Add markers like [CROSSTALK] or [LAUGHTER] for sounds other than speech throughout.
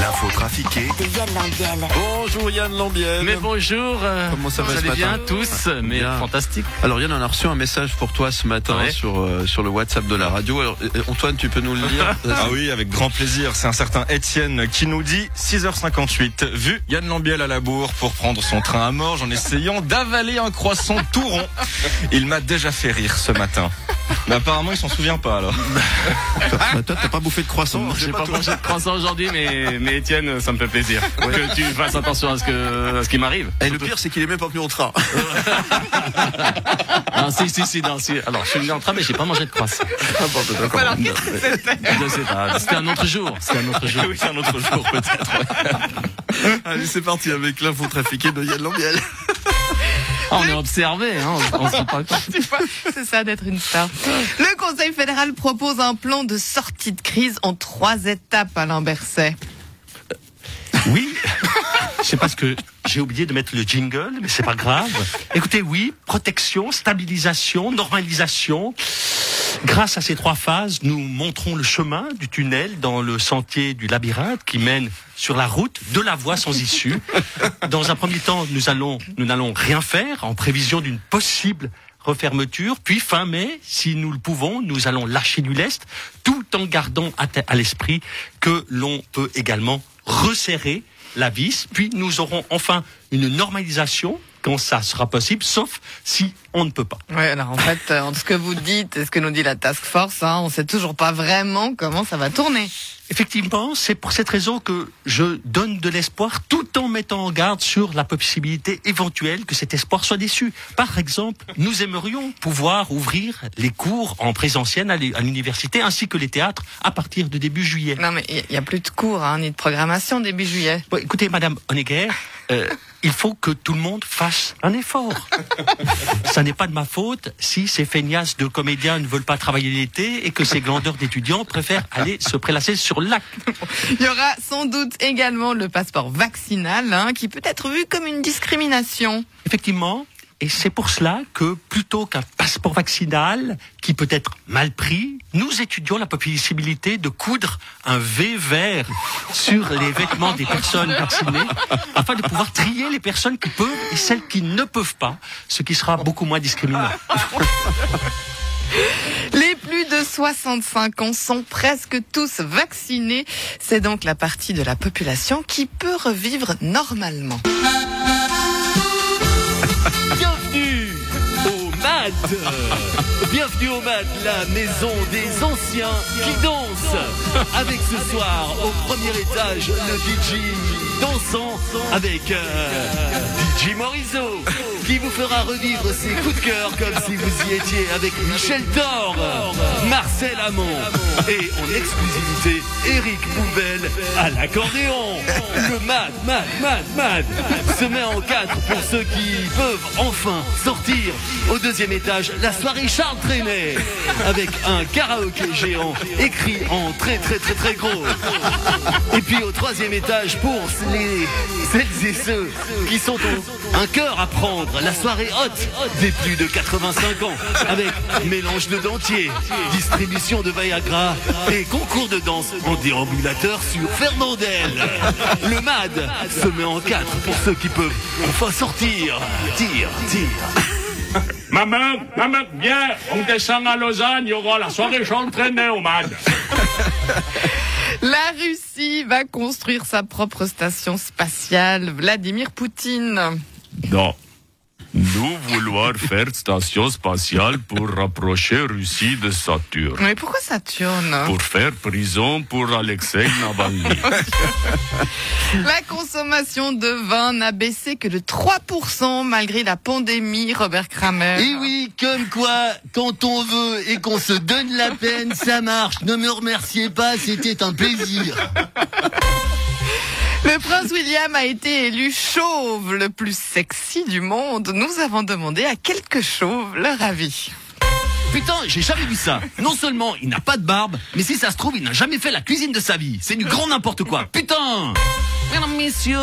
L'info trafiquée De Yann Lambiel. Bonjour Yann Lambiel. Mais bonjour. euh, Comment ça va vous ce matin bien tous Mais Bien. fantastique. Alors Yann, on a reçu un message pour toi ce matin Ouais. sur euh, sur le WhatsApp de la radio. Alors euh, Antoine, tu peux nous le lire [LAUGHS] Ah oui, avec grand plaisir. C'est un certain Étienne qui nous dit 6h58. Vu Yann Lambiel à la bourre pour prendre son train à Morges en essayant d'avaler un croissant tout rond. Il m'a déjà fait rire ce matin. Mais apparemment, il s'en souvient pas alors. Bah, Toi, t'as pas bouffé de croissant J'ai pas mangé de croissant aujourd'hui, mais, mais Étienne, ça me fait plaisir. Que tu fasses attention à ce, que, à ce qui m'arrive. Et le pire, c'est qu'il est même pas venu en train. [LAUGHS] Non, si, si, si, non, si. Alors, je suis venu en train, mais j'ai pas mangé de croissant. Alors, qu'est-ce que c'était Je sais pas. C'était un autre jour. C'était un autre jour. oui, c'est un autre jour peut-être. Allez, c'est parti avec l'info trafiquée de Yann Lambiel. [LAUGHS] On est observé, hein. On, on se [LAUGHS] pas c'est ça d'être une star. Le Conseil fédéral propose un plan de sortie de crise en trois étapes, Alain Berset. Oui. Je sais pas ce que j'ai oublié de mettre le jingle, mais c'est pas grave. Écoutez, oui, protection, stabilisation, normalisation. Grâce à ces trois phases, nous montrons le chemin du tunnel dans le sentier du labyrinthe qui mène sur la route de la voie sans issue. Dans un premier temps, nous allons, nous n'allons rien faire en prévision d'une possible refermeture. Puis fin mai, si nous le pouvons, nous allons lâcher du lest, tout en gardant à, à l'esprit que l'on peut également resserrer la vis. Puis nous aurons enfin une normalisation quand ça sera possible, sauf si on ne peut pas. Ouais, alors en fait, euh, entre ce que vous dites et ce que nous dit la task force, hein, on sait toujours pas vraiment comment ça va tourner. Effectivement, c'est pour cette raison que je donne de l'espoir tout en mettant en garde sur la possibilité éventuelle que cet espoir soit déçu. Par exemple, nous aimerions pouvoir ouvrir les cours en présentiel à l'u- à l'université ainsi que les théâtres à partir de début juillet. Non, mais il y a plus de cours, hein, ni de programmation début juillet. Bon, écoutez, Madame Honegger, euh, il faut que tout le monde fasse un effort. Ça [LAUGHS] n'est pas de ma faute si ces feignasses de comédiens ne veulent pas travailler l'été et que ces glandeurs d'étudiants préfèrent aller se prélasser sur le lac. Il y aura sans doute également le passeport vaccinal, hein, qui peut être vu comme une discrimination. Effectivement. Et c'est pour cela que plutôt qu'un passeport vaccinal qui peut être mal pris, nous étudions la possibilité de coudre un V vert sur les vêtements des personnes vaccinées afin de pouvoir trier les personnes qui peuvent et celles qui ne peuvent pas, ce qui sera beaucoup moins discriminant. Les plus de 65 ans sont presque tous vaccinés. C'est donc la partie de la population qui peut revivre normalement. Bienvenue au MAD. Bienvenue au MAD, la maison des anciens qui dansent. Avec ce soir, au premier étage, le DJ dansant avec euh, DJ Morizot qui vous fera revivre ses coups de cœur comme si vous y étiez avec Michel Thor, Marcel Amont et en exclusivité Eric Bouvel à l'accordéon. Le MAD, MAD, MAD, MAD se met en quatre pour ceux qui peuvent enfin sortir au deuxième étage la soirée Charles Trenet avec un karaoké géant écrit en très très très très gros. Et puis au troisième étage pour les celles et ceux qui sont au- un cœur à prendre, la soirée haute des plus de 85 ans avec mélange de dentiers, distribution de Viagra et concours de danse en déambulateur sur Fernandel. Le MAD se met en quatre pour ceux qui peuvent enfin sortir. Tire, tire. Maman, maman, viens, on descend à Lausanne, il y aura la soirée Trenet au MAD. [LAUGHS] La Russie va construire sa propre station spatiale. Vladimir Poutine. Non. Nous voulons faire station spatiale pour rapprocher Russie de Saturne. Mais pourquoi Saturne? Pour faire prison pour Alexei Navalny. [LAUGHS] La consommation de vin n'a baissé que de 3% malgré la pandémie, Robert Kramer. Et oui, comme quoi, quand on veut et qu'on se donne la peine, ça marche. Ne me remerciez pas, c'était un plaisir. [LAUGHS] Le prince William a été élu chauve le plus sexy du monde. Nous avons demandé à quelques chauves leur avis. Putain, j'ai jamais vu ça. Non seulement il n'a pas de barbe, mais si ça se trouve, il n'a jamais fait la cuisine de sa vie. C'est du grand n'importe quoi. Putain Mesdames, messieurs,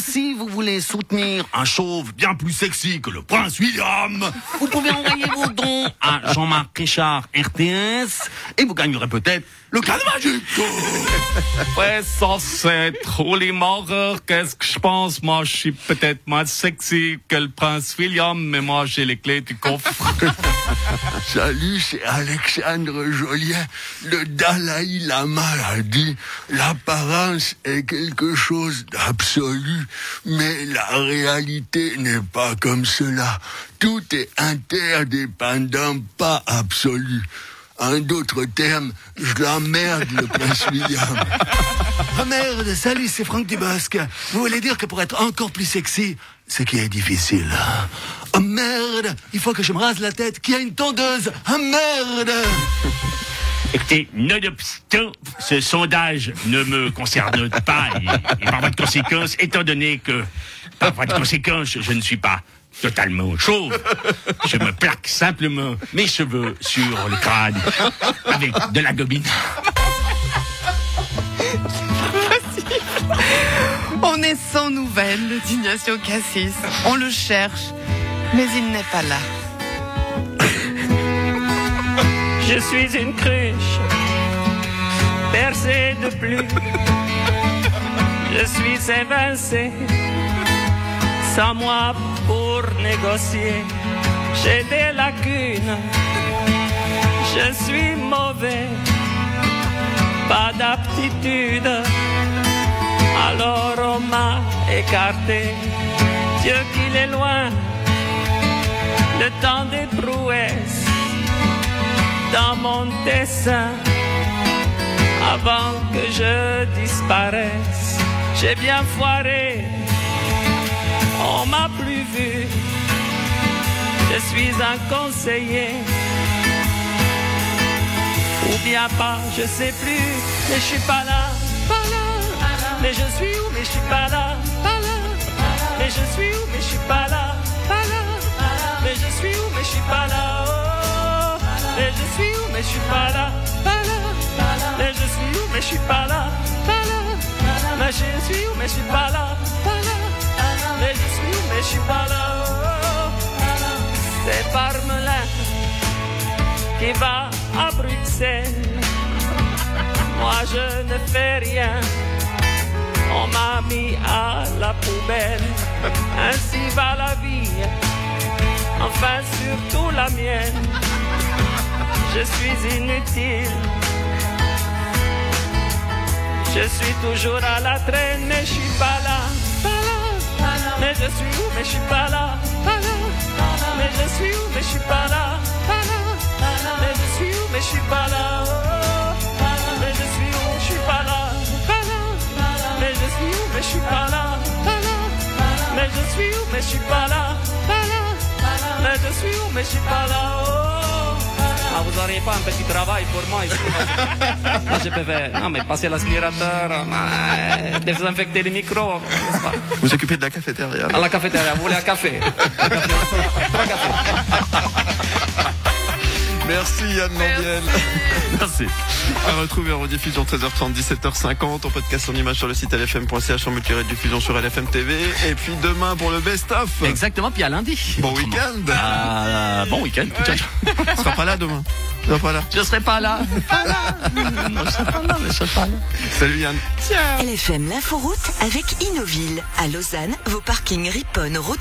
si vous voulez soutenir un chauve bien plus sexy que le prince William, vous pouvez envoyer vos dons à Jean-Marc Richard RTS et vous gagnerez peut-être le cadeau [LAUGHS] magique. Ouais, ça c'est trop les morts. Qu'est-ce que je pense? Moi, je suis peut-être moins sexy que le prince William, mais moi j'ai les clés du coffre. [LAUGHS] Salut, c'est Alexandre Jolien. Le Dalai Lama a dit, l'apparence est quelque chose d'absolu, mais la réalité n'est pas comme cela. Tout est interdépendant, pas absolu. En d'autres termes, je l'emmerde le prince William. [LAUGHS] Ah merde, salut, c'est Franck Dubosc. Vous voulez dire que pour être encore plus sexy, ce qui est difficile. Ah merde, il faut que je me rase la tête, qu'il a une tondeuse. Ah merde Écoutez, nonobstant, ce sondage ne me concerne pas et, par voie de conséquence, étant donné que par voie de conséquence, je ne suis pas totalement chauve, je me plaque simplement mes cheveux sur le crâne avec de la gobine. On est sans nouvelles d'Ignacio Cassis. On le cherche, mais il n'est pas là. Je suis une cruche percée de pluie. Je suis évincé, sans moi pour négocier. J'ai des lacunes, je suis mauvais, pas d'aptitude. Alors on m'a écarté, Dieu qu'il est loin, le temps des prouesses dans mon dessin avant que je disparaisse. J'ai bien foiré, on m'a plus vu. Je suis un conseiller, ou bien pas, je sais plus, mais je suis pas là, pas là. Mais je suis où, mais je suis pas là, pas là. Mais je suis où, mais je suis pas là, pas là. Mais je suis où, mais je suis pas là. Oh. Mais je suis où, mais je suis pas là, pas là. Mais je suis où, mais je suis pas là, pas là. Mais je suis où, mais je suis pas là, pas là. Mais je suis où, mais je suis pas là. oh. C'est Parmelin qui va à Bruxelles. Moi je ne fais rien. On m'a mis à la poubelle. Ainsi va la vie. Enfin surtout la mienne. Je suis inutile. Je suis toujours à la traîne, mais je suis pas là. Mais je suis où, mais je suis pas là. Mais je suis où, mais je suis pas là. Mais je suis où, mais je suis pas là. Oh. Mais je suis où, je suis pas là. Mais je suis où, mais je suis pas là. Mais je suis où, mais je suis. Pas là. Mais je suis où, mais je suis pas là. Ah, vous n'auriez pas un petit travail pour moi ici Moi, je peux faire, non, mais passer l'aspirateur, euh, désinfecter les micros, Vous occupez de la cafétéria. À la cafétéria, vous voulez un café Un café. Trois cafés. Merci Yann Lambiel. [LAUGHS] Merci. À retrouver en rediffusion 13h30, 17h50, en podcast en image sur le site lfm.ch, en multi-rediffusion sur LFM TV. Et puis demain pour le best-of. Exactement, puis à lundi. Bon week-end. Ah, bon week-end. Ciao, ciao. Tu seras pas là demain. Tu seras pas là. Je serai pas là. Pas là. Non, je serai pas là, mais je serai pas là. Salut Yann. LFM l'inforoute avec Innoville. À Lausanne, vos parkings Ripon, Rôti